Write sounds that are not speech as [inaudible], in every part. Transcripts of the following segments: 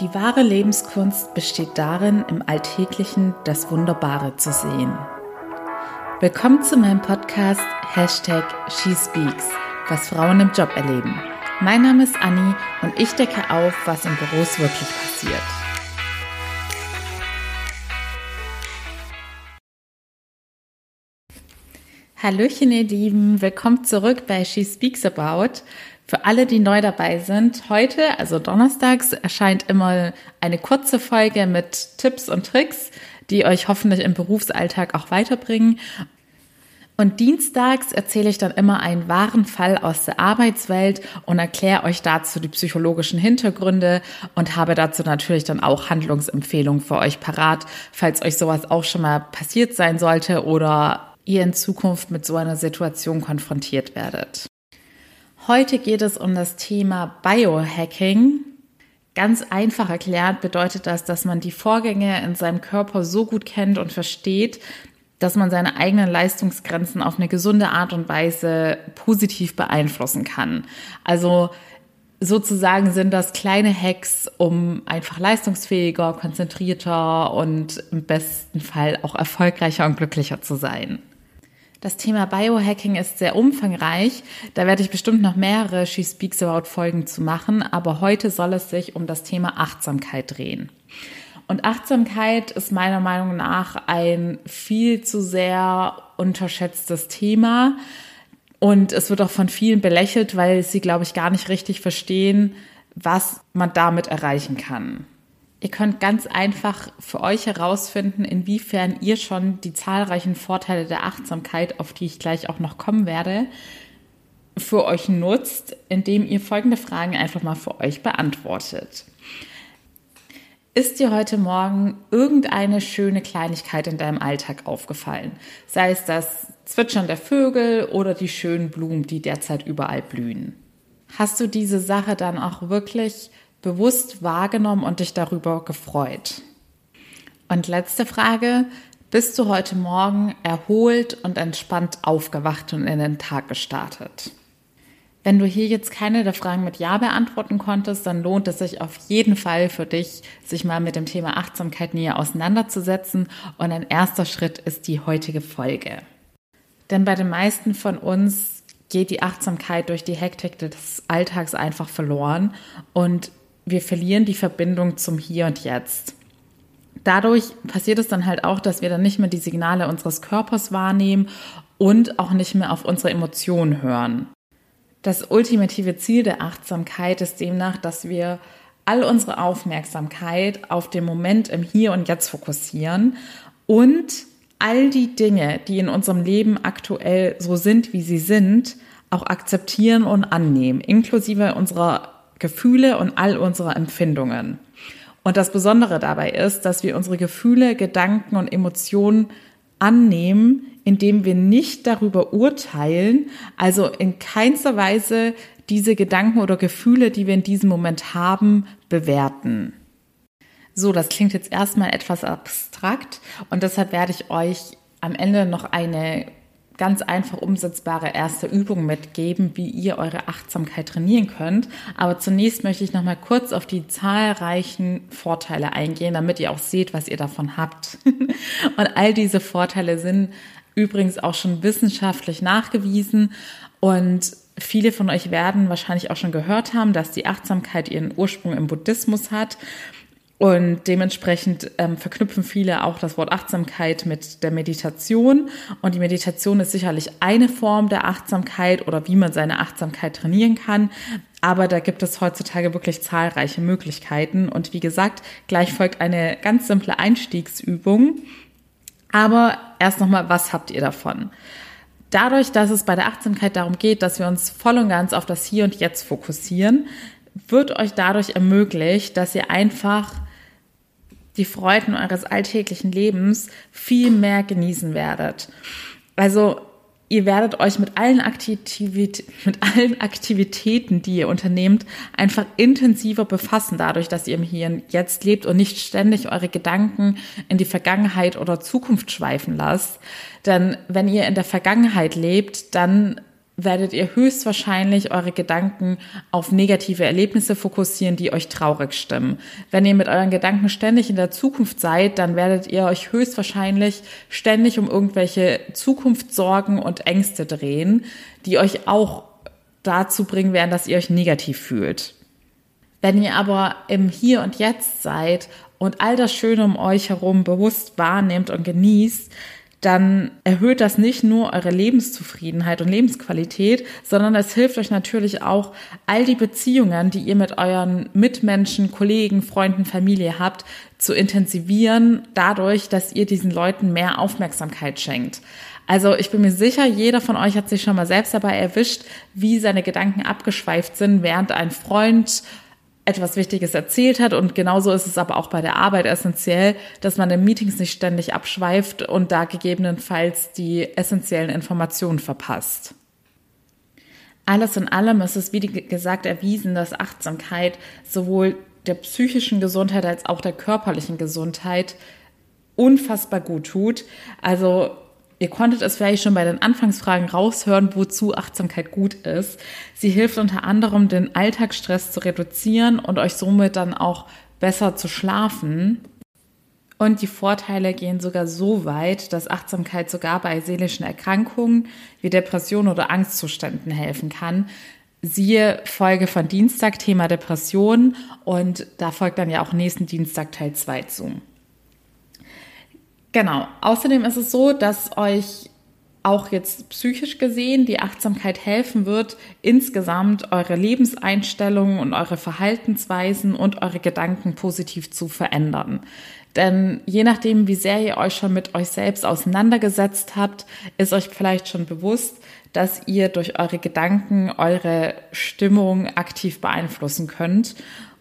Die wahre Lebenskunst besteht darin, im Alltäglichen das Wunderbare zu sehen. Willkommen zu meinem Podcast Hashtag SheSpeaks, was Frauen im Job erleben. Mein Name ist Anni und ich decke auf, was in Büros wirklich passiert. Hallöchen ihr Lieben, willkommen zurück bei She Speaks About. Für alle, die neu dabei sind, heute, also donnerstags, erscheint immer eine kurze Folge mit Tipps und Tricks, die euch hoffentlich im Berufsalltag auch weiterbringen. Und dienstags erzähle ich dann immer einen wahren Fall aus der Arbeitswelt und erkläre euch dazu die psychologischen Hintergründe und habe dazu natürlich dann auch Handlungsempfehlungen für euch parat, falls euch sowas auch schon mal passiert sein sollte oder ihr in Zukunft mit so einer Situation konfrontiert werdet. Heute geht es um das Thema Biohacking. Ganz einfach erklärt bedeutet das, dass man die Vorgänge in seinem Körper so gut kennt und versteht, dass man seine eigenen Leistungsgrenzen auf eine gesunde Art und Weise positiv beeinflussen kann. Also sozusagen sind das kleine Hacks, um einfach leistungsfähiger, konzentrierter und im besten Fall auch erfolgreicher und glücklicher zu sein. Das Thema Biohacking ist sehr umfangreich. Da werde ich bestimmt noch mehrere She Speaks About Folgen zu machen. Aber heute soll es sich um das Thema Achtsamkeit drehen. Und Achtsamkeit ist meiner Meinung nach ein viel zu sehr unterschätztes Thema. Und es wird auch von vielen belächelt, weil sie, glaube ich, gar nicht richtig verstehen, was man damit erreichen kann. Ihr könnt ganz einfach für euch herausfinden, inwiefern ihr schon die zahlreichen Vorteile der Achtsamkeit, auf die ich gleich auch noch kommen werde, für euch nutzt, indem ihr folgende Fragen einfach mal für euch beantwortet. Ist dir heute Morgen irgendeine schöne Kleinigkeit in deinem Alltag aufgefallen? Sei es das Zwitschern der Vögel oder die schönen Blumen, die derzeit überall blühen. Hast du diese Sache dann auch wirklich bewusst wahrgenommen und dich darüber gefreut? Und letzte Frage, bist du heute Morgen erholt und entspannt aufgewacht und in den Tag gestartet? Wenn du hier jetzt keine der Fragen mit Ja beantworten konntest, dann lohnt es sich auf jeden Fall für dich, sich mal mit dem Thema Achtsamkeit näher auseinanderzusetzen. Und ein erster Schritt ist die heutige Folge. Denn bei den meisten von uns geht die Achtsamkeit durch die Hektik des Alltags einfach verloren. Und wir verlieren die Verbindung zum Hier und Jetzt. Dadurch passiert es dann halt auch, dass wir dann nicht mehr die Signale unseres Körpers wahrnehmen und auch nicht mehr auf unsere Emotionen hören. Das ultimative Ziel der Achtsamkeit ist demnach, dass wir all unsere Aufmerksamkeit auf den Moment im Hier und Jetzt fokussieren und all die Dinge, die in unserem Leben aktuell so sind, wie sie sind, auch akzeptieren und annehmen, inklusive unserer Gefühle und all unsere Empfindungen. Und das Besondere dabei ist, dass wir unsere Gefühle, Gedanken und Emotionen annehmen, indem wir nicht darüber urteilen, also in keinster Weise diese Gedanken oder Gefühle, die wir in diesem Moment haben, bewerten. So, das klingt jetzt erstmal etwas abstrakt und deshalb werde ich euch am Ende noch eine ganz einfach umsetzbare erste Übung mitgeben, wie ihr eure Achtsamkeit trainieren könnt. Aber zunächst möchte ich noch mal kurz auf die zahlreichen Vorteile eingehen, damit ihr auch seht, was ihr davon habt. [laughs] Und all diese Vorteile sind übrigens auch schon wissenschaftlich nachgewiesen und Viele von euch werden wahrscheinlich auch schon gehört haben, dass die Achtsamkeit ihren Ursprung im Buddhismus hat. Und dementsprechend ähm, verknüpfen viele auch das Wort Achtsamkeit mit der Meditation. Und die Meditation ist sicherlich eine Form der Achtsamkeit oder wie man seine Achtsamkeit trainieren kann. Aber da gibt es heutzutage wirklich zahlreiche Möglichkeiten. Und wie gesagt, gleich folgt eine ganz simple Einstiegsübung. Aber erst nochmal, was habt ihr davon? Dadurch, dass es bei der Achtsamkeit darum geht, dass wir uns voll und ganz auf das Hier und Jetzt fokussieren, wird euch dadurch ermöglicht, dass ihr einfach die Freuden eures alltäglichen Lebens viel mehr genießen werdet. Also ihr werdet euch mit allen, Aktivität, mit allen Aktivitäten, die ihr unternehmt, einfach intensiver befassen, dadurch, dass ihr im Hier und Jetzt lebt und nicht ständig eure Gedanken in die Vergangenheit oder Zukunft schweifen lasst. Denn wenn ihr in der Vergangenheit lebt, dann werdet ihr höchstwahrscheinlich eure Gedanken auf negative Erlebnisse fokussieren, die euch traurig stimmen. Wenn ihr mit euren Gedanken ständig in der Zukunft seid, dann werdet ihr euch höchstwahrscheinlich ständig um irgendwelche Zukunftssorgen und Ängste drehen, die euch auch dazu bringen werden, dass ihr euch negativ fühlt. Wenn ihr aber im Hier und Jetzt seid und all das Schöne um euch herum bewusst wahrnehmt und genießt, dann erhöht das nicht nur eure Lebenszufriedenheit und Lebensqualität, sondern es hilft euch natürlich auch, all die Beziehungen, die ihr mit euren Mitmenschen, Kollegen, Freunden, Familie habt, zu intensivieren, dadurch, dass ihr diesen Leuten mehr Aufmerksamkeit schenkt. Also ich bin mir sicher, jeder von euch hat sich schon mal selbst dabei erwischt, wie seine Gedanken abgeschweift sind, während ein Freund etwas Wichtiges erzählt hat. Und genauso ist es aber auch bei der Arbeit essentiell, dass man in Meetings nicht ständig abschweift und da gegebenenfalls die essentiellen Informationen verpasst. Alles in allem ist es, wie gesagt, erwiesen, dass Achtsamkeit sowohl der psychischen Gesundheit als auch der körperlichen Gesundheit unfassbar gut tut. Also Ihr konntet es vielleicht schon bei den Anfangsfragen raushören, wozu Achtsamkeit gut ist. Sie hilft unter anderem, den Alltagsstress zu reduzieren und euch somit dann auch besser zu schlafen. Und die Vorteile gehen sogar so weit, dass Achtsamkeit sogar bei seelischen Erkrankungen wie Depressionen oder Angstzuständen helfen kann. Siehe Folge von Dienstag, Thema Depression. Und da folgt dann ja auch nächsten Dienstag Teil 2 zu. Genau. Außerdem ist es so, dass euch auch jetzt psychisch gesehen die Achtsamkeit helfen wird, insgesamt eure Lebenseinstellungen und eure Verhaltensweisen und eure Gedanken positiv zu verändern. Denn je nachdem, wie sehr ihr euch schon mit euch selbst auseinandergesetzt habt, ist euch vielleicht schon bewusst, dass ihr durch eure Gedanken eure Stimmung aktiv beeinflussen könnt.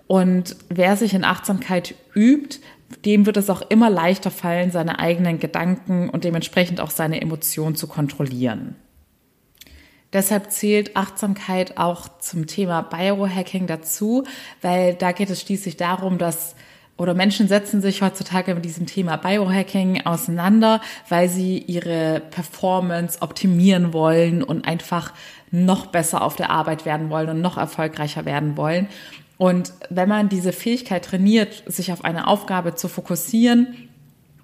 Und wer sich in Achtsamkeit übt, dem wird es auch immer leichter fallen, seine eigenen Gedanken und dementsprechend auch seine Emotionen zu kontrollieren. Deshalb zählt Achtsamkeit auch zum Thema Biohacking dazu, weil da geht es schließlich darum, dass oder Menschen setzen sich heutzutage mit diesem Thema Biohacking auseinander, weil sie ihre Performance optimieren wollen und einfach noch besser auf der Arbeit werden wollen und noch erfolgreicher werden wollen. Und wenn man diese Fähigkeit trainiert, sich auf eine Aufgabe zu fokussieren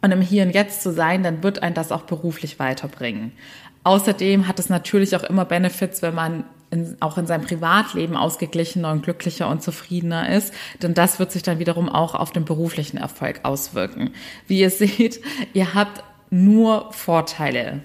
und im Hier und Jetzt zu sein, dann wird ein das auch beruflich weiterbringen. Außerdem hat es natürlich auch immer Benefits, wenn man in, auch in seinem Privatleben ausgeglichener und glücklicher und zufriedener ist, denn das wird sich dann wiederum auch auf den beruflichen Erfolg auswirken. Wie ihr [laughs] seht, ihr habt nur Vorteile.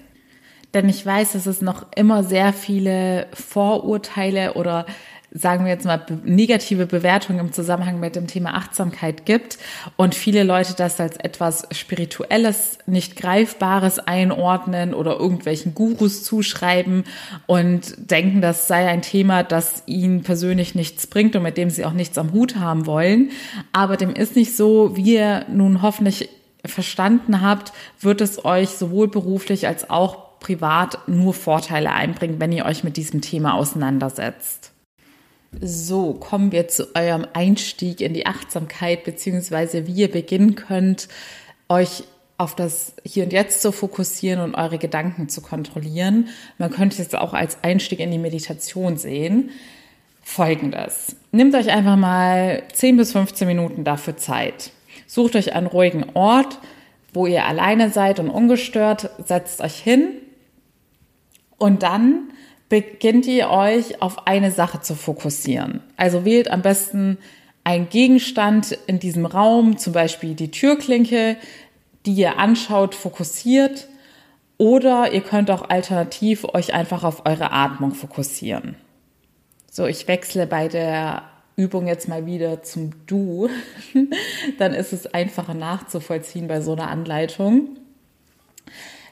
Denn ich weiß, dass es noch immer sehr viele Vorurteile oder sagen wir jetzt mal, negative Bewertungen im Zusammenhang mit dem Thema Achtsamkeit gibt und viele Leute das als etwas Spirituelles, nicht Greifbares einordnen oder irgendwelchen Gurus zuschreiben und denken, das sei ein Thema, das ihnen persönlich nichts bringt und mit dem sie auch nichts am Hut haben wollen. Aber dem ist nicht so, wie ihr nun hoffentlich verstanden habt, wird es euch sowohl beruflich als auch privat nur Vorteile einbringen, wenn ihr euch mit diesem Thema auseinandersetzt. So, kommen wir zu eurem Einstieg in die Achtsamkeit, beziehungsweise wie ihr beginnen könnt, euch auf das Hier und Jetzt zu fokussieren und eure Gedanken zu kontrollieren. Man könnte es auch als Einstieg in die Meditation sehen. Folgendes. Nehmt euch einfach mal 10 bis 15 Minuten dafür Zeit. Sucht euch einen ruhigen Ort, wo ihr alleine seid und ungestört, setzt euch hin und dann beginnt ihr euch auf eine Sache zu fokussieren. Also wählt am besten einen Gegenstand in diesem Raum, zum Beispiel die Türklinke, die ihr anschaut, fokussiert. Oder ihr könnt auch alternativ euch einfach auf eure Atmung fokussieren. So, ich wechsle bei der Übung jetzt mal wieder zum Du. [laughs] Dann ist es einfacher nachzuvollziehen bei so einer Anleitung.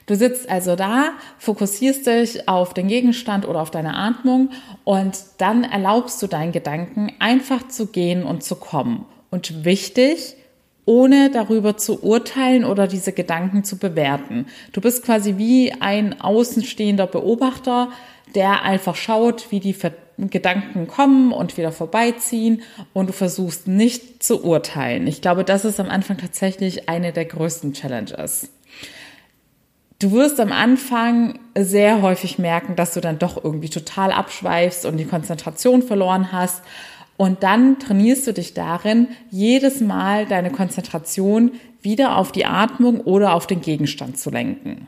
Du sitzt also da, fokussierst dich auf den Gegenstand oder auf deine Atmung und dann erlaubst du deinen Gedanken einfach zu gehen und zu kommen. Und wichtig, ohne darüber zu urteilen oder diese Gedanken zu bewerten. Du bist quasi wie ein außenstehender Beobachter, der einfach schaut, wie die Gedanken kommen und wieder vorbeiziehen und du versuchst nicht zu urteilen. Ich glaube, das ist am Anfang tatsächlich eine der größten Challenges. Du wirst am Anfang sehr häufig merken, dass du dann doch irgendwie total abschweifst und die Konzentration verloren hast. Und dann trainierst du dich darin, jedes Mal deine Konzentration wieder auf die Atmung oder auf den Gegenstand zu lenken.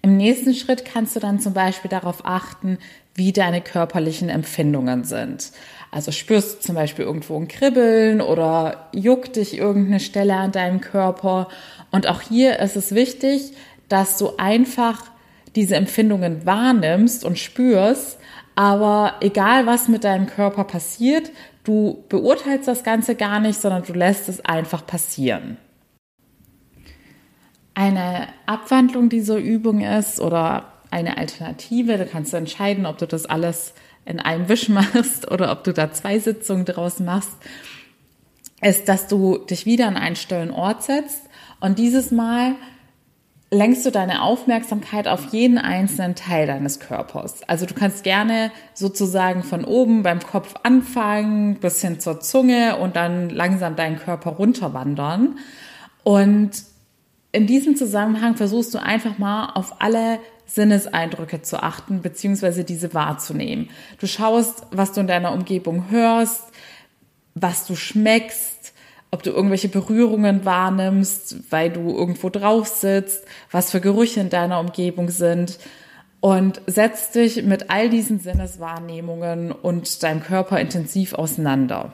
Im nächsten Schritt kannst du dann zum Beispiel darauf achten, wie deine körperlichen Empfindungen sind. Also spürst du zum Beispiel irgendwo ein Kribbeln oder juckt dich irgendeine Stelle an deinem Körper. Und auch hier ist es wichtig, dass du einfach diese Empfindungen wahrnimmst und spürst, aber egal was mit deinem Körper passiert, du beurteilst das Ganze gar nicht, sondern du lässt es einfach passieren. Eine Abwandlung dieser Übung ist oder eine Alternative, da kannst du entscheiden, ob du das alles in einem Wisch machst oder ob du da zwei Sitzungen draus machst, ist, dass du dich wieder an einen stillen Ort setzt und dieses Mal lenkst du deine Aufmerksamkeit auf jeden einzelnen Teil deines Körpers. Also du kannst gerne sozusagen von oben beim Kopf anfangen, bis hin zur Zunge und dann langsam deinen Körper runterwandern. Und in diesem Zusammenhang versuchst du einfach mal auf alle Sinneseindrücke zu achten, beziehungsweise diese wahrzunehmen. Du schaust, was du in deiner Umgebung hörst, was du schmeckst, ob du irgendwelche Berührungen wahrnimmst, weil du irgendwo drauf sitzt, was für Gerüche in deiner Umgebung sind und setzt dich mit all diesen Sinneswahrnehmungen und deinem Körper intensiv auseinander.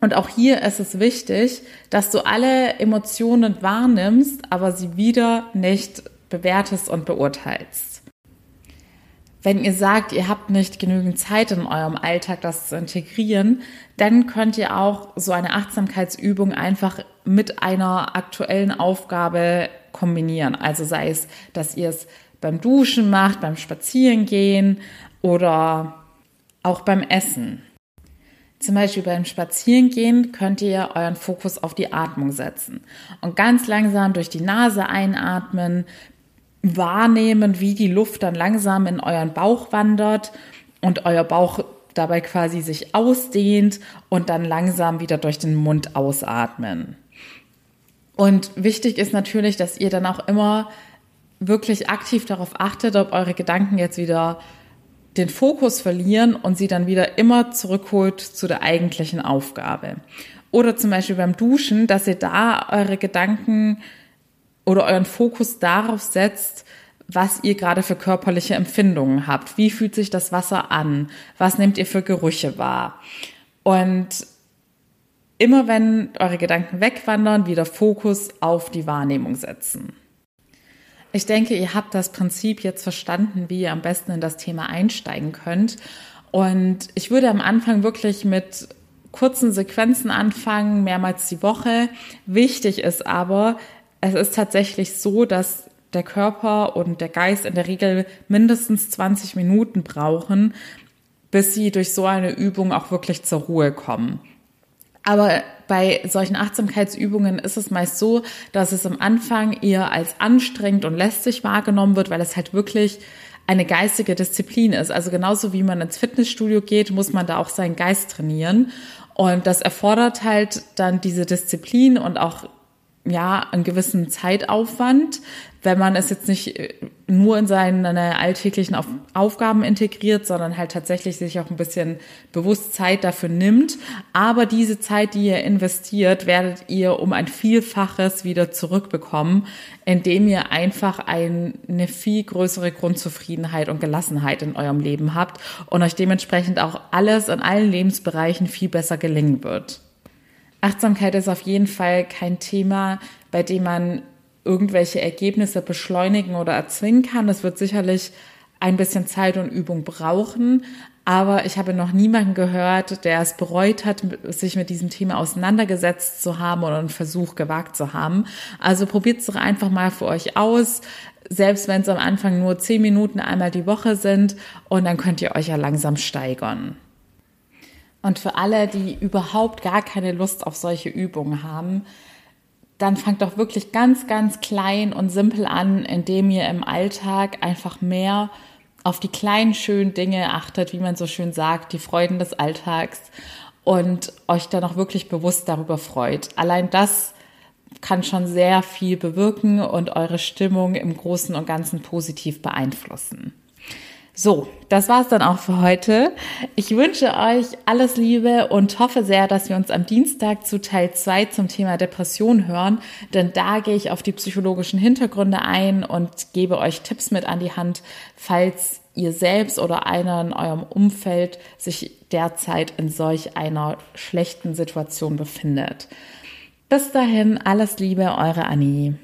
Und auch hier ist es wichtig, dass du alle Emotionen wahrnimmst, aber sie wieder nicht bewertest und beurteilst. Wenn ihr sagt, ihr habt nicht genügend Zeit in eurem Alltag, das zu integrieren, dann könnt ihr auch so eine Achtsamkeitsübung einfach mit einer aktuellen Aufgabe kombinieren. Also sei es, dass ihr es beim Duschen macht, beim Spazierengehen oder auch beim Essen. Zum Beispiel beim Spazierengehen könnt ihr euren Fokus auf die Atmung setzen und ganz langsam durch die Nase einatmen, wahrnehmen, wie die Luft dann langsam in euren Bauch wandert und euer Bauch dabei quasi sich ausdehnt und dann langsam wieder durch den Mund ausatmen. Und wichtig ist natürlich, dass ihr dann auch immer wirklich aktiv darauf achtet, ob eure Gedanken jetzt wieder den Fokus verlieren und sie dann wieder immer zurückholt zu der eigentlichen Aufgabe. Oder zum Beispiel beim Duschen, dass ihr da eure Gedanken oder euren Fokus darauf setzt, was ihr gerade für körperliche Empfindungen habt. Wie fühlt sich das Wasser an? Was nehmt ihr für Gerüche wahr? Und immer wenn eure Gedanken wegwandern, wieder Fokus auf die Wahrnehmung setzen. Ich denke, ihr habt das Prinzip jetzt verstanden, wie ihr am besten in das Thema einsteigen könnt. Und ich würde am Anfang wirklich mit kurzen Sequenzen anfangen, mehrmals die Woche. Wichtig ist aber, es ist tatsächlich so, dass der Körper und der Geist in der Regel mindestens 20 Minuten brauchen, bis sie durch so eine Übung auch wirklich zur Ruhe kommen. Aber bei solchen Achtsamkeitsübungen ist es meist so, dass es am Anfang eher als anstrengend und lästig wahrgenommen wird, weil es halt wirklich eine geistige Disziplin ist. Also genauso wie man ins Fitnessstudio geht, muss man da auch seinen Geist trainieren. Und das erfordert halt dann diese Disziplin und auch ja, einen gewissen Zeitaufwand, wenn man es jetzt nicht äh, nur in seine alltäglichen Aufgaben integriert, sondern halt tatsächlich sich auch ein bisschen bewusst Zeit dafür nimmt. Aber diese Zeit, die ihr investiert, werdet ihr um ein Vielfaches wieder zurückbekommen, indem ihr einfach eine viel größere Grundzufriedenheit und Gelassenheit in eurem Leben habt und euch dementsprechend auch alles in allen Lebensbereichen viel besser gelingen wird. Achtsamkeit ist auf jeden Fall kein Thema, bei dem man irgendwelche Ergebnisse beschleunigen oder erzwingen kann. Das wird sicherlich ein bisschen Zeit und Übung brauchen. Aber ich habe noch niemanden gehört, der es bereut hat, sich mit diesem Thema auseinandergesetzt zu haben oder einen Versuch gewagt zu haben. Also probiert es doch einfach mal für euch aus, selbst wenn es am Anfang nur zehn Minuten einmal die Woche sind und dann könnt ihr euch ja langsam steigern. Und für alle, die überhaupt gar keine Lust auf solche Übungen haben, dann fangt doch wirklich ganz, ganz klein und simpel an, indem ihr im Alltag einfach mehr auf die kleinen, schönen Dinge achtet, wie man so schön sagt, die Freuden des Alltags und euch dann auch wirklich bewusst darüber freut. Allein das kann schon sehr viel bewirken und eure Stimmung im Großen und Ganzen positiv beeinflussen. So, das war's dann auch für heute. Ich wünsche euch alles Liebe und hoffe sehr, dass wir uns am Dienstag zu Teil 2 zum Thema Depression hören, denn da gehe ich auf die psychologischen Hintergründe ein und gebe euch Tipps mit an die Hand, falls ihr selbst oder einer in eurem Umfeld sich derzeit in solch einer schlechten Situation befindet. Bis dahin, alles Liebe, eure Annie.